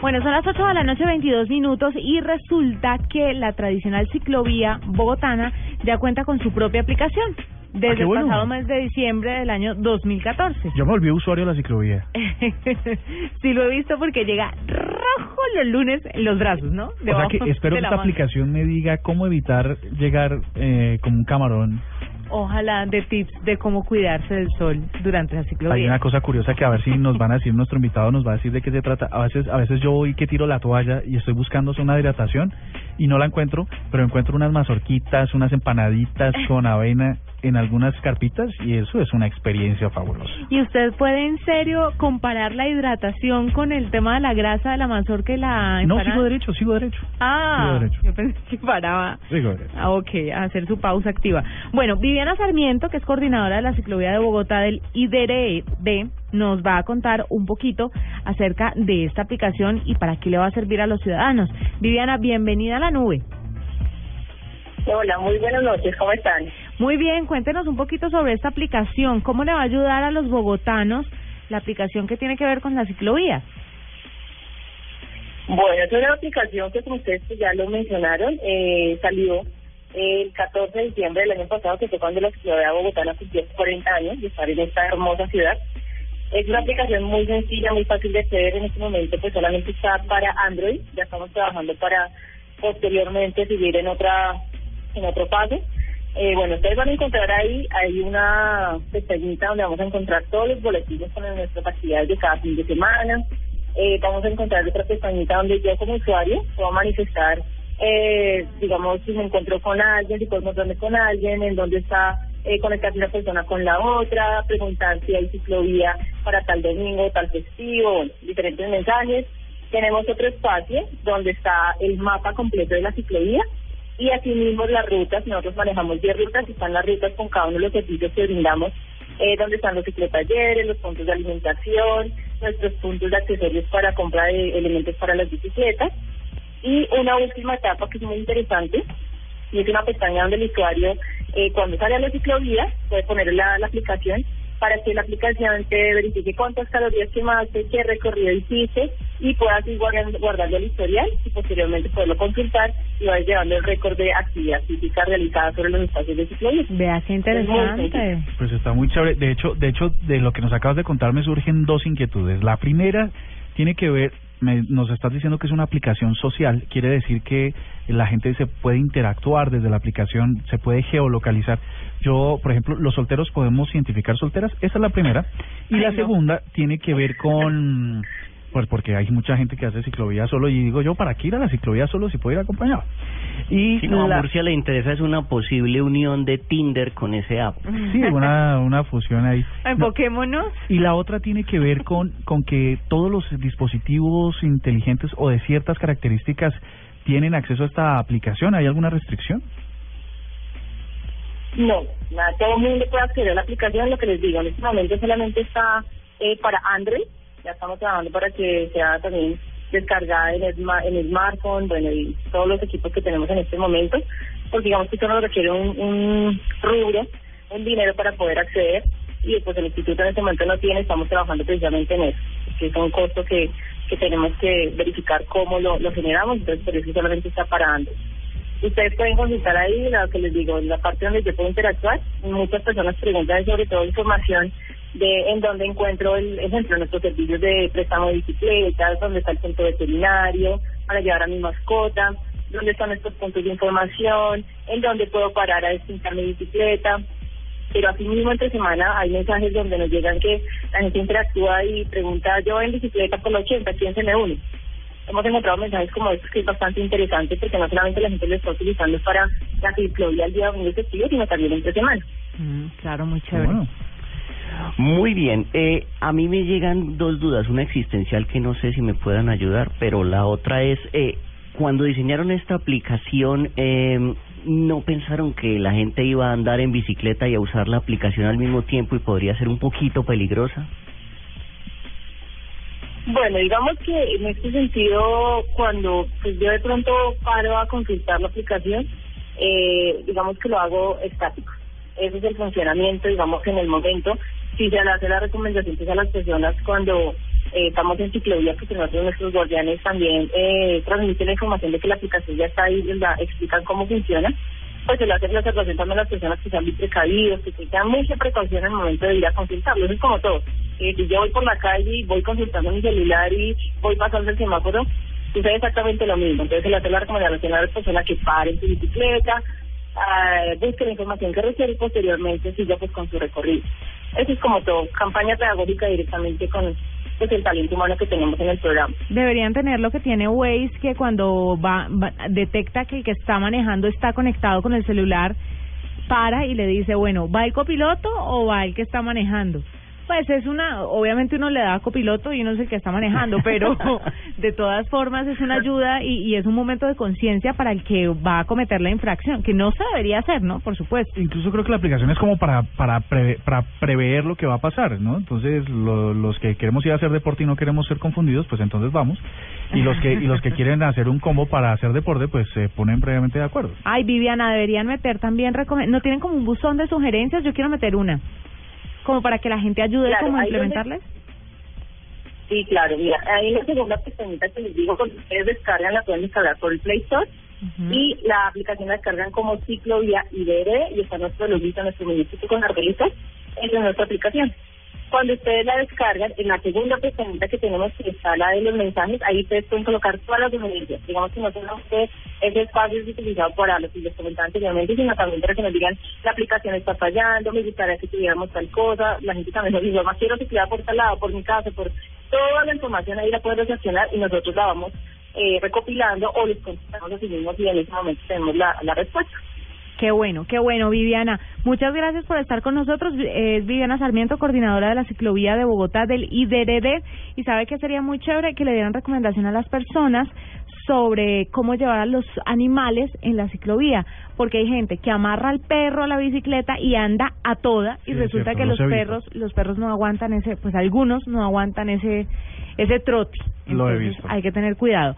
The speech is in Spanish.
Bueno, son las 8 de la noche, 22 minutos, y resulta que la tradicional ciclovía bogotana ya cuenta con su propia aplicación desde Ah, qué el bueno. pasado mes de diciembre del año 2014. Yo me volví usuario de la ciclovía. sí lo he visto porque llega rojo los lunes en los brazos, ¿no? O sea Debajo que espero que esta aplicación me diga cómo evitar llegar eh, como un camarón. Ojalá de tips de cómo cuidarse del sol durante la Hay ciclovía. una cosa curiosa que a ver si nos van a decir, nuestro invitado nos va a decir de qué se trata. A veces, a veces yo voy que tiro la toalla y estoy buscando una hidratación y no la encuentro, pero encuentro unas mazorquitas, unas empanaditas con avena en algunas carpitas y eso es una experiencia fabulosa. ¿Y usted puede en serio comparar la hidratación con el tema de la grasa de la mazorca y la No, sigo derecho, sigo derecho. Ah, Sigo derecho. yo pensé que paraba. Sigo derecho. Ah, ok, a hacer su pausa activa. Bueno, Viviana Sarmiento, que es coordinadora de la ciclovía de Bogotá del IDRD, nos va a contar un poquito acerca de esta aplicación y para qué le va a servir a los ciudadanos. Viviana, bienvenida a la nube. Hola, muy buenas noches, ¿cómo están? Muy bien, cuéntenos un poquito sobre esta aplicación. ¿Cómo le va a ayudar a los bogotanos la aplicación que tiene que ver con la ciclovía? Bueno, es una aplicación que como ustedes ya lo mencionaron, eh, salió el 14 de diciembre del año pasado, que fue cuando la ciudad bogotana cumplió 40 años de estar en esta hermosa ciudad. Es una aplicación muy sencilla, muy fácil de hacer. En este momento pues solamente está para Android. Ya estamos trabajando para posteriormente seguir en otra en otro paso. Eh, bueno, ustedes van a encontrar ahí, hay una pestañita donde vamos a encontrar todos los boletines con nuestras actividades de cada fin de semana. Eh, vamos a encontrar otra pestañita donde yo como usuario puedo manifestar, eh, digamos, si me encuentro con alguien, si puedo encontrarme con alguien, en dónde está eh, conectarse una persona con la otra, preguntar si hay ciclovía para tal domingo, tal festivo, diferentes mensajes. Tenemos otro espacio donde está el mapa completo de la ciclovía y asimismo las rutas, nosotros manejamos 10 rutas y están las rutas con cada uno de los servicios que brindamos, eh, donde están los ciclotalleres, los puntos de alimentación, nuestros puntos de accesorios para compra de elementos para las bicicletas. Y una última etapa que es muy interesante y es una pestaña donde el usuario eh, cuando sale a la ciclovía puede poner la, la aplicación para que la aplicación te verifique cuántas calorías quemaste, qué recorrido hiciste y puedas ir guardando, guardando el historial y posteriormente poderlo consultar y vas llevando el récord de actividad física realizada sobre los espacios de ciclovía. Vea qué Es interesante. Pues está muy chévere. De hecho, de hecho, de lo que nos acabas de contar me surgen dos inquietudes. La primera tiene que ver, me- nos estás diciendo que es una aplicación social, quiere decir que la gente se puede interactuar desde la aplicación, se puede geolocalizar. Yo, por ejemplo, los solteros podemos identificar solteras, esa es la primera. Y Ay, la no. segunda tiene que ver con, pues porque hay mucha gente que hace ciclovía solo y digo yo, ¿para qué ir a la ciclovía solo si puedo ir acompañado? Y Si no, a Murcia le interesa es una posible unión de Tinder con ese app. Sí, una, una fusión ahí. No, Enfoquémonos. y la otra tiene que ver con, con que todos los dispositivos inteligentes o de ciertas características tienen acceso a esta aplicación. ¿Hay alguna restricción? No, nada, todo el mundo puede acceder a la aplicación, lo que les digo, en este momento solamente está eh, para Android, ya estamos trabajando para que sea también descargada en el, en el smartphone, bueno, y todos los equipos que tenemos en este momento, porque digamos que nos requiere un, un rubro, un dinero para poder acceder, y pues el instituto en este momento no tiene, estamos trabajando precisamente en eso, que es un costo que, que tenemos que verificar cómo lo, lo generamos, entonces por eso solamente está para Android. Ustedes pueden consultar ahí, lo que les digo, en la parte donde yo puedo interactuar. Muchas personas preguntan sobre todo información de en dónde encuentro, el ejemplo, nuestros servicios de préstamo de bicicletas, dónde está el centro veterinario, para llevar a mi mascota, dónde están estos puntos de información, en dónde puedo parar a destintar mi bicicleta. Pero así mismo entre semana hay mensajes donde nos llegan que la gente interactúa y pregunta, yo en bicicleta por la 80, ¿quién se me une? hemos encontrado mensajes como estos que es bastante interesante porque no solamente la gente lo está utilizando para la ciclovía el día domingo festivo, sino también entre semana. Mm, claro, muy chévere. Bueno, Muy bien, eh, a mí me llegan dos dudas, una existencial que no sé si me puedan ayudar, pero la otra es, eh, cuando diseñaron esta aplicación, eh, ¿no pensaron que la gente iba a andar en bicicleta y a usar la aplicación al mismo tiempo y podría ser un poquito peligrosa? Bueno, digamos que en este sentido, cuando pues yo de pronto paro a consultar la aplicación, eh, digamos que lo hago estático. Ese es el funcionamiento, digamos que en el momento, si se le hace la recomendación pues, a las personas cuando eh, estamos en ciclovía, que nosotros nuestros guardianes también eh, transmiten la información de que la aplicación ya está ahí, la, explican cómo funciona, pues se le hace la observación también a las personas que sean muy precavidos, que tengan mucha precaución en el momento de ir a consultarlo, eso es como todo. Eh, si yo voy por la calle y voy consultando mi celular y voy pasando el semáforo, sucede exactamente lo mismo. Entonces se le hace la recomendación a las personas que paren su bicicleta, uh, busquen la información que requiere y posteriormente siga pues con su recorrido. Eso es como todo, campaña pedagógica directamente con pues el talento humano que tenemos en el programa. Deberían tener lo que tiene Waze, que cuando va, detecta que el que está manejando está conectado con el celular, para y le dice, bueno, ¿va el copiloto o va el que está manejando? Pues es una, obviamente uno le da copiloto y uno es el que está manejando, pero de todas formas es una ayuda y, y es un momento de conciencia para el que va a cometer la infracción, que no se debería hacer, ¿no? Por supuesto. Incluso creo que la aplicación es como para para, para prever lo que va a pasar, ¿no? Entonces lo, los que queremos ir a hacer deporte y no queremos ser confundidos, pues entonces vamos. Y los que y los que quieren hacer un combo para hacer deporte, pues se ponen previamente de acuerdo. Ay, Viviana, deberían meter también, no tienen como un buzón de sugerencias, yo quiero meter una como para que la gente ayude como a implementarles? Sí, claro, mira, ahí la segunda pestañita que les digo, cuando ustedes descargan, la pueden descargar por el Play Store y la aplicación la descargan como ciclovía IDR y está nuestro loguito, nuestro muñequito con arbolitos, es nuestra aplicación. Cuando ustedes la descargan, en la segunda pestañita que tenemos que está la de los mensajes, ahí ustedes pueden colocar todas las sugerencias. Digamos que no solamente ese espacio es utilizado para lo que les comentaba anteriormente, sino también para que nos digan la aplicación está fallando, me gustaría que tuviéramos tal cosa, la gente también nos dice, más quiero que por tal lado, por mi casa, por toda la información ahí la pueden recepcionar y nosotros la vamos eh, recopilando o les contestamos así mismo y en ese momento tenemos la respuesta. Qué bueno, qué bueno, Viviana. Muchas gracias por estar con nosotros. Es Viviana Sarmiento, coordinadora de la ciclovía de Bogotá del IDRD. Y sabe que sería muy chévere que le dieran recomendación a las personas sobre cómo llevar a los animales en la ciclovía, porque hay gente que amarra al perro a la bicicleta y anda a toda y resulta que los perros los perros no aguantan ese, pues algunos no aguantan ese ese trote. Lo he visto. Hay que tener cuidado.